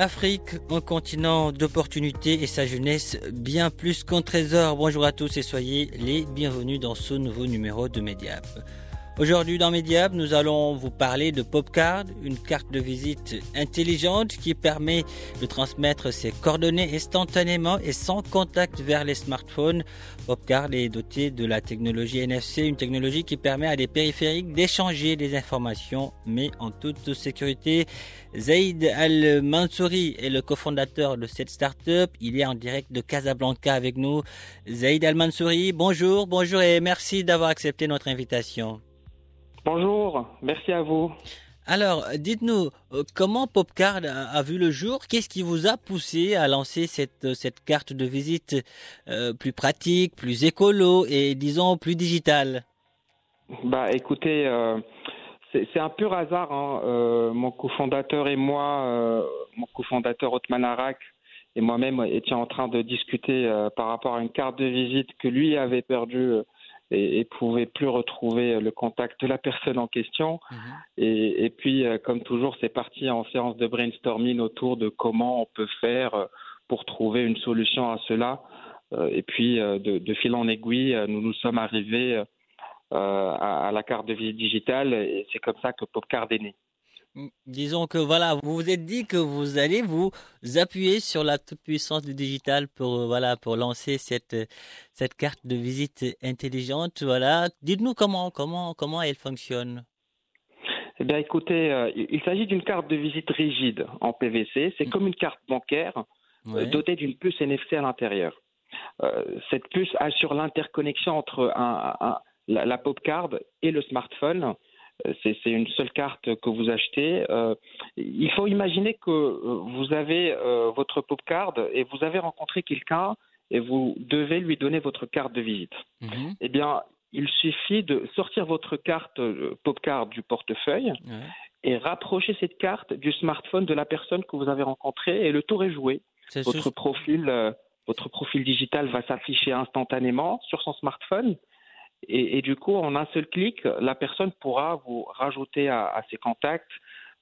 Afrique, un continent d'opportunités et sa jeunesse bien plus qu'un trésor. Bonjour à tous et soyez les bienvenus dans ce nouveau numéro de Mediap. Aujourd'hui dans Mediap, nous allons vous parler de Popcard, une carte de visite intelligente qui permet de transmettre ses coordonnées instantanément et sans contact vers les smartphones. Popcard est doté de la technologie NFC, une technologie qui permet à des périphériques d'échanger des informations, mais en toute sécurité. Zaid Al-Mansouri est le cofondateur de cette start-up. Il est en direct de Casablanca avec nous. Zaid Al-Mansouri, bonjour, bonjour et merci d'avoir accepté notre invitation. Bonjour, merci à vous. Alors, dites-nous, euh, comment Popcard a, vu le jour? Qu'est-ce qui vous a poussé à lancer cette, cette carte de visite euh, plus pratique, plus écolo et disons plus digitale? Bah écoutez, euh, c'est un pur hasard. Hein. Euh, mon cofondateur et moi, euh, mon cofondateur Otman Arak et moi-même étions en train de discuter par rapport à une carte de visite que lui avait perdue et, et pouvait plus retrouver le contact de la personne en question. Mmh. Et, et, puis, comme toujours, c'est parti en séance de brainstorming autour de comment on peut faire pour trouver une solution à cela. Et puis, de, de fil en aiguille, nous nous sommes arrivés euh, à, à, la carte de visite digitale et c'est comme ça que Popcard est né. Disons que voilà, vous vous êtes dit que vous allez vous appuyer sur la toute puissance du digital pour voilà pour lancer cette cette carte de visite intelligente. Voilà, dites-nous comment comment comment elle fonctionne. Eh bien, écoutez, euh, il s'agit d'une carte de visite rigide en PVC. C'est mmh. comme une carte bancaire ouais. euh, dotée d'une puce NFC à l'intérieur. Euh, cette puce assure l'interconnexion entre un, un, la, la pop card et le smartphone c'est une seule carte que vous achetez. Euh, il faut imaginer que vous avez euh, votre pop card et vous avez rencontré quelqu'un et vous devez lui donner votre carte de visite. -hmm. Eh bien, il suffit de sortir votre carte euh, pop card du portefeuille et rapprocher cette carte du smartphone de la personne que vous avez rencontrée et le tour est joué. Est votre juste... profil, euh, votre profil digital va s'afficher instantanément sur son smartphone. Et, et, du coup, en un seul clic, la personne pourra vous rajouter à, à ses contacts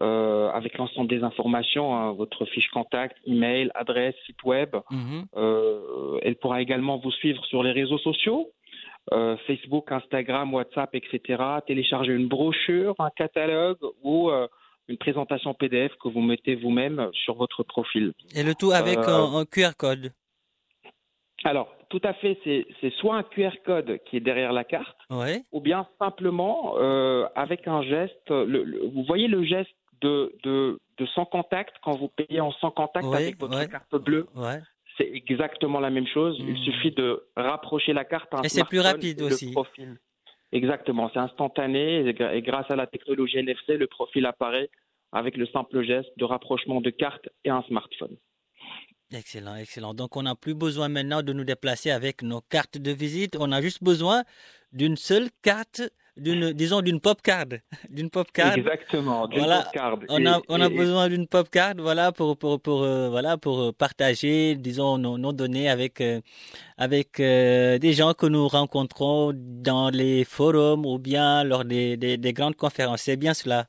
euh, avec l'ensemble des informations, hein, votre fiche contact, email, adresse, site web. -hmm. euh, elle pourra également vous suivre sur les réseaux sociaux. Euh, Facebook, Instagram, WhatsApp, etc. Télécharger une brochure, un catalogue ou une présentation PDF que vous mettez vous-même sur votre profil. Et le tout avec un, un QR code alors, tout à fait, c'est soit un QR code qui est derrière la carte, ouais. ou bien simplement euh, avec un geste. Le, le, vous voyez le geste de, de, de, sans contact quand vous payez en sans contact ouais, avec votre ouais. carte bleue. C'est exactement la même chose. Mmh. Il Hmm. suffit de rapprocher la carte. Et c'est plus rapide aussi. Profil. Exactement, c'est instantané et grâce à la technologie NFC, le profil apparaît avec le simple geste de rapprochement de carte et un smartphone. Excellent, excellent. Donc, on n'a plus besoin maintenant de nous déplacer avec nos cartes de visite. On a juste besoin d'une seule carte, d'une, disons, d'une pop card, d'une pop card. Exactement, d'une voilà. pop card. On a, on a et, besoin d'une pop card, voilà, pour, pour, pour, euh, voilà, pour partager, disons, nos, nos données avec, euh, avec euh, des gens que nous rencontrons dans les forums ou bien lors des, des, des grandes conférences. C'est bien cela.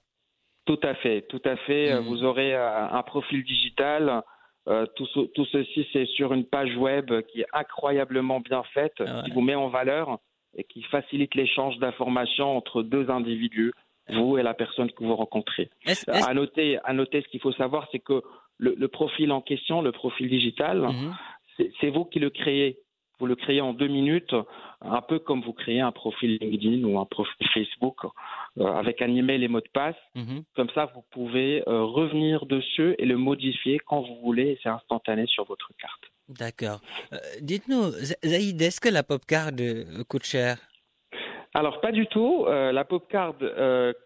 Tout à fait, tout à fait. Mmh. Vous aurez un profil digital euh, tout, ce, tout, ceci, c'est sur une page web qui est incroyablement bien faite, ah ouais. qui vous met en valeur et qui facilite l'échange d'informations entre deux individus, vous et la personne que vous rencontrez. À, noter, à noter, ce qu'il faut savoir, c'est que le, le, profil en question, le profil digital, mm -hmm. c'est vous qui le créez. Vous le créez en deux minutes, un peu comme vous créez un profil LinkedIn ou un profil Facebook euh, avec un email et mot de passe. Mhm. Comme ça, vous pouvez euh, revenir dessus et le modifier quand vous voulez et c'est instantané sur votre carte. D'accord. Euh, dites-nous, Zaïd, est-ce que la pop card coûte cher? Alors pas du tout. la pop card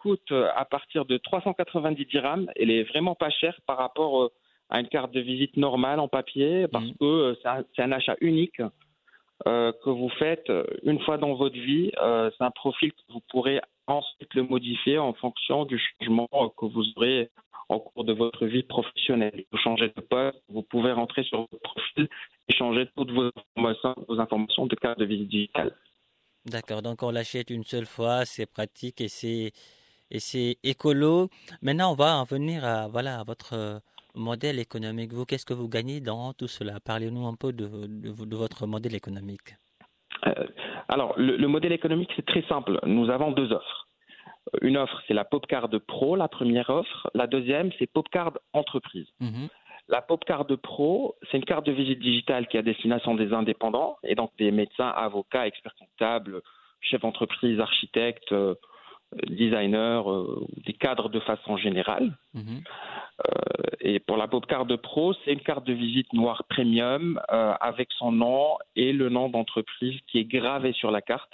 coûte à partir de 390 dirhams. Elle est vraiment pas chère par rapport à une carte de visite normale en papier parce mhm. que c'est un, achat unique euh, que vous faites une fois dans votre vie. Euh, c'est un profil que vous pourrez ensuite le modifier en fonction du changement que vous aurez en cours de votre vie professionnelle. Vous changez de poste, vous pouvez rentrer sur votre profil et changer toutes vos informations, vos informations de carte de visite digitale. D'accord, donc on l'achète une seule fois, c'est pratique et c'est et c'est écolo. Maintenant, on va en venir à voilà à votre modèle économique. Vous, qu'est-ce que vous gagnez dans tout cela? Parlez-nous un peu de, de, votre modèle économique. Euh, alors, le, modèle économique, c'est très simple. Nous avons deux offres. Une offre, c'est la Popcard Pro, la première offre. La deuxième, c'est Popcard Entreprise. Mhm. La Popcard Pro, c'est une carte de visite digitale qui a destination des indépendants, et donc des médecins, avocats, experts comptables, chefs d'entreprise, architectes, euh, designers, euh, des cadres de façon générale. Mhm. Euh, et pour la carte Pro, c'est une carte de visite noire premium euh, avec son nom et le nom d'entreprise qui est gravé sur la carte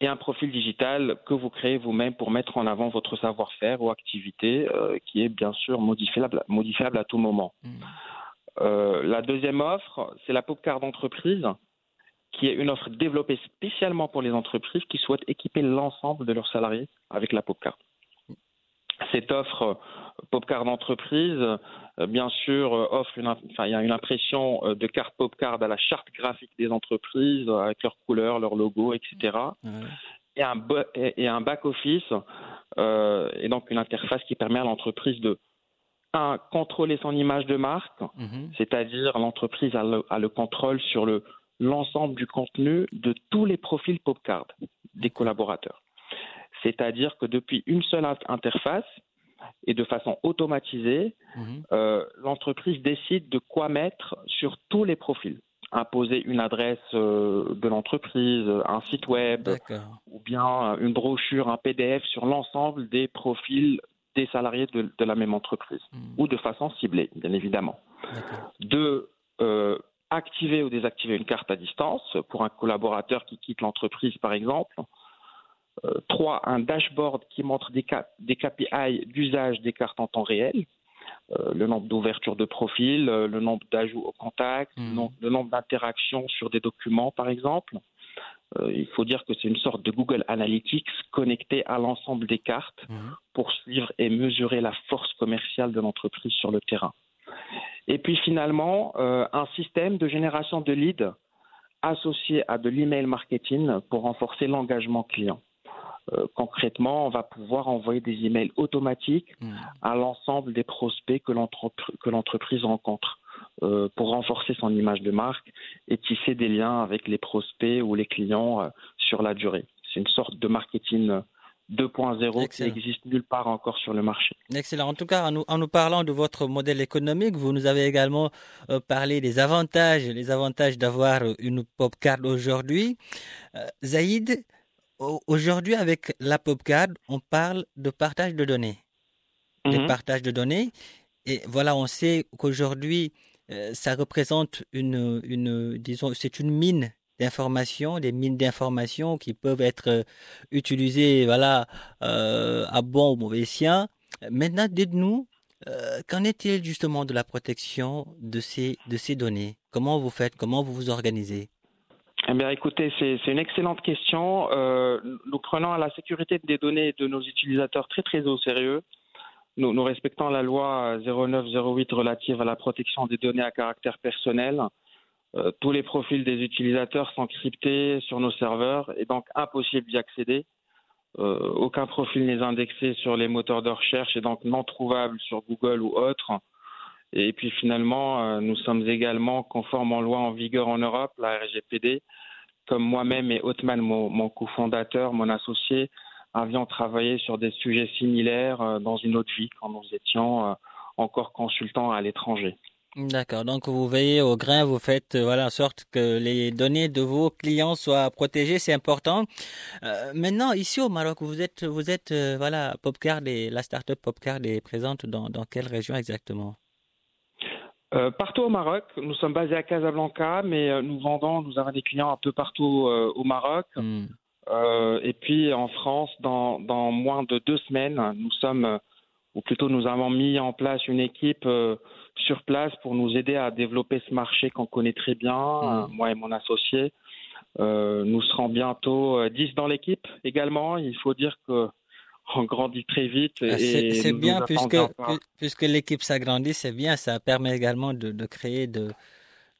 et un profil digital que vous créez vous-même pour mettre en avant votre savoir-faire ou activité euh, qui est bien sûr modifiable, modifiable à tout moment. Mmh. la deuxième offre, c'est la carte d'entreprise qui est une offre développée spécialement pour les entreprises qui souhaitent équiper l'ensemble de leurs salariés avec la carte. Cette offre Popcard d'entreprise, euh, bien sûr, euh, offre une, enfin, il y a une impression euh, de carte Popcard à la charte graphique des entreprises avec leurs couleurs, leurs logos, etc. Et un, et un back-office, et donc une interface qui permet à l'entreprise de un, contrôler son image de marque, mhm. c'est-à-dire l'entreprise a le, a le, contrôle sur le, l'ensemble du contenu de tous les profils Popcard des collaborateurs. C'est-à-dire que depuis une seule interface, et de façon automatisée, mhm. euh, l'entreprise décide de quoi mettre sur tous les profils. Imposer une adresse euh, de l'entreprise, un site web, ou bien une brochure, un PDF sur l'ensemble des profils des salariés de, la même entreprise, mhm. ou de façon ciblée, bien évidemment. De euh, activer ou désactiver une carte à distance pour un collaborateur qui quitte l'entreprise, par exemple, euh, trois, un dashboard qui montre des, des KPI d'usage des cartes en temps réel. Euh, le nombre d'ouvertures de profil, euh, le nombre d'ajouts au contact, hmm. le nombre d'interactions sur des documents, par exemple. il faut dire que c'est une sorte de Google Analytics connecté à l'ensemble des cartes hmm. pour suivre et mesurer la force commerciale de l'entreprise sur le terrain. Et puis finalement, un système de génération de leads associé à de l'email marketing pour renforcer l'engagement client. Euh, concrètement, on va pouvoir envoyer des emails automatiques hmm. à l'ensemble des prospects que l'entreprise rencontre euh, pour renforcer son image de marque et tisser des liens avec les prospects ou les clients euh, sur la durée. C'est une sorte de marketing 2.0 qui n'existe nulle part encore sur le marché. Excellent. En tout cas, en nous, parlant de votre modèle économique, vous nous avez également parlé des avantages, les avantages d'avoir une pop card aujourd'hui. Zaïd, Aujourd'hui, avec la PopCard, on parle de partage de données. De mhm. partage de données. Et voilà, on sait qu'aujourd'hui, euh, ça représente une, une disons, c'est une mine d'informations, des mines d'informations qui peuvent être euh, utilisées, voilà, euh, à bon ou mauvais escient. Maintenant, dites-nous, qu'en est-il justement de la protection de ces, de ces données? Comment vous faites? Comment vous vous organisez? Eh écoutez, c'est une excellente question. Euh, nous prenons la sécurité des données de nos utilisateurs très très au sérieux. Nous, respectons la loi 0908 relative à la protection des données à caractère personnel. Euh, tous les profils des utilisateurs sont cryptés sur nos serveurs et donc impossible d'y accéder. Euh, aucun profil n'est indexé sur les moteurs de recherche et donc non trouvable sur Google ou autres. Et puis finalement, euh, nous sommes également conformes en loi en vigueur en Europe, la RGPD. Comme moi-même et Othman, mon, cofondateur, mon associé, avions travaillé sur des sujets similaires euh, dans une autre vie quand nous étions euh, encore consultants à l'étranger. D'accord. Donc vous veillez au grain, vous faites voilà en sorte que les données de vos clients soient protégées, c'est important. Maintenant, ici au Maroc, vous êtes vous êtes voilà Popcard et la startup Popcard est présente dans quelle région exactement? Partout au Maroc. Nous sommes basés à Casablanca, mais nous vendons, nous avons des clients un peu partout au Maroc. Hmm. et puis en France, dans, dans moins de deux semaines, nous sommes, ou plutôt nous avons mis en place une équipe sur place pour nous aider à développer ce marché qu'on connaît très bien, euh, moi et mon associé. Euh, nous serons bientôt 10 euh, dans l'équipe également. Il faut dire que on grandit très vite. Ah, c'est bien puisque, puisque l'équipe s'agrandit, c'est bien. Ça permet également de, de créer de,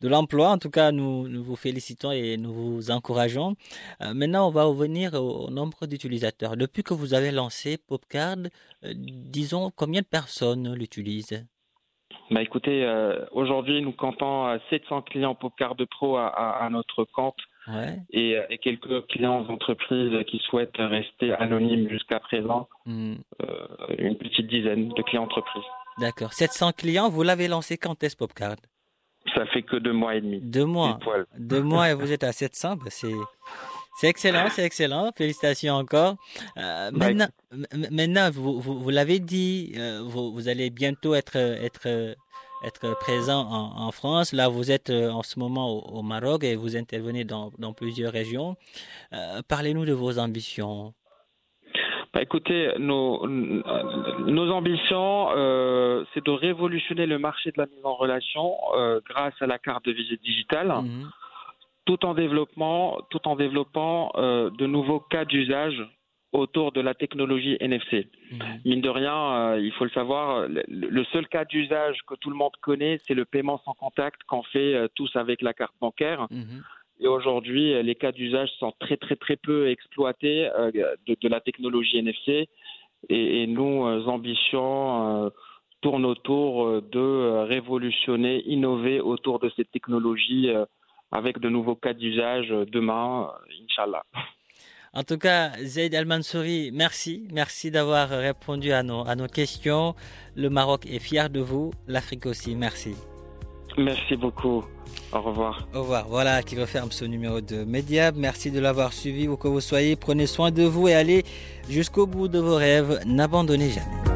de l'emploi. En tout cas, nous, nous, vous félicitons et nous vous encourageons. maintenant, on va revenir au, nombre d'utilisateurs. Depuis que vous avez lancé Popcard, disons combien de personnes l'utilisent? Bah écoutez, euh, aujourd'hui nous comptons 700 clients Popcard Pro à, à, notre compte et, et, quelques clients d'entreprise qui souhaitent rester anonymes jusqu'à présent, hmm. euh, une petite dizaine de clients entreprises. D'accord. 700 clients, vous l'avez lancé quand est-ce Popcard? Ça fait que deux mois et demi. Deux mois. Deux mois et vous êtes à 700, bah c'est c'est excellent, c'est excellent. Félicitations encore. Euh, maintenant, maintenant, vous, vous, vous l'avez dit, euh, vous, vous, allez bientôt être, être, être présent en, en, France. Là, vous êtes euh, en ce moment au, Maroc et vous intervenez dans, dans plusieurs régions. Euh, Parlez-nous de vos ambitions. Bah, écoutez, nos, nos ambitions, euh, c'est de révolutionner le marché de la mise en relation euh, grâce à la carte de visite digitale. Mhm tout en développant, tout en développant euh, de nouveaux cas d'usage autour de la technologie NFC. Mmh. Mine de rien, euh, il faut le savoir, le, seul cas d'usage que tout le monde connaît, c'est le paiement sans contact qu'on fait euh, tous avec la carte bancaire. Mmh. Et aujourd'hui, les cas d'usage sont très très très peu exploités de, la technologie NFC. Et, et nos ambitions tournent autour de révolutionner, innover autour de cette technologie avec de nouveaux cas d'usage demain, euh, Inch'Allah. En tout cas, Zaid Al-Mansouri, merci. Merci d'avoir répondu à nos, à nos questions. Le Maroc est fier de vous, l'Afrique aussi. Merci. Merci beaucoup. Au revoir. Au revoir. Voilà qui referme ce numéro de Mediab. Merci de l'avoir suivi où que vous soyez. Prenez soin de vous et allez jusqu'au bout de vos rêves. N'abandonnez jamais.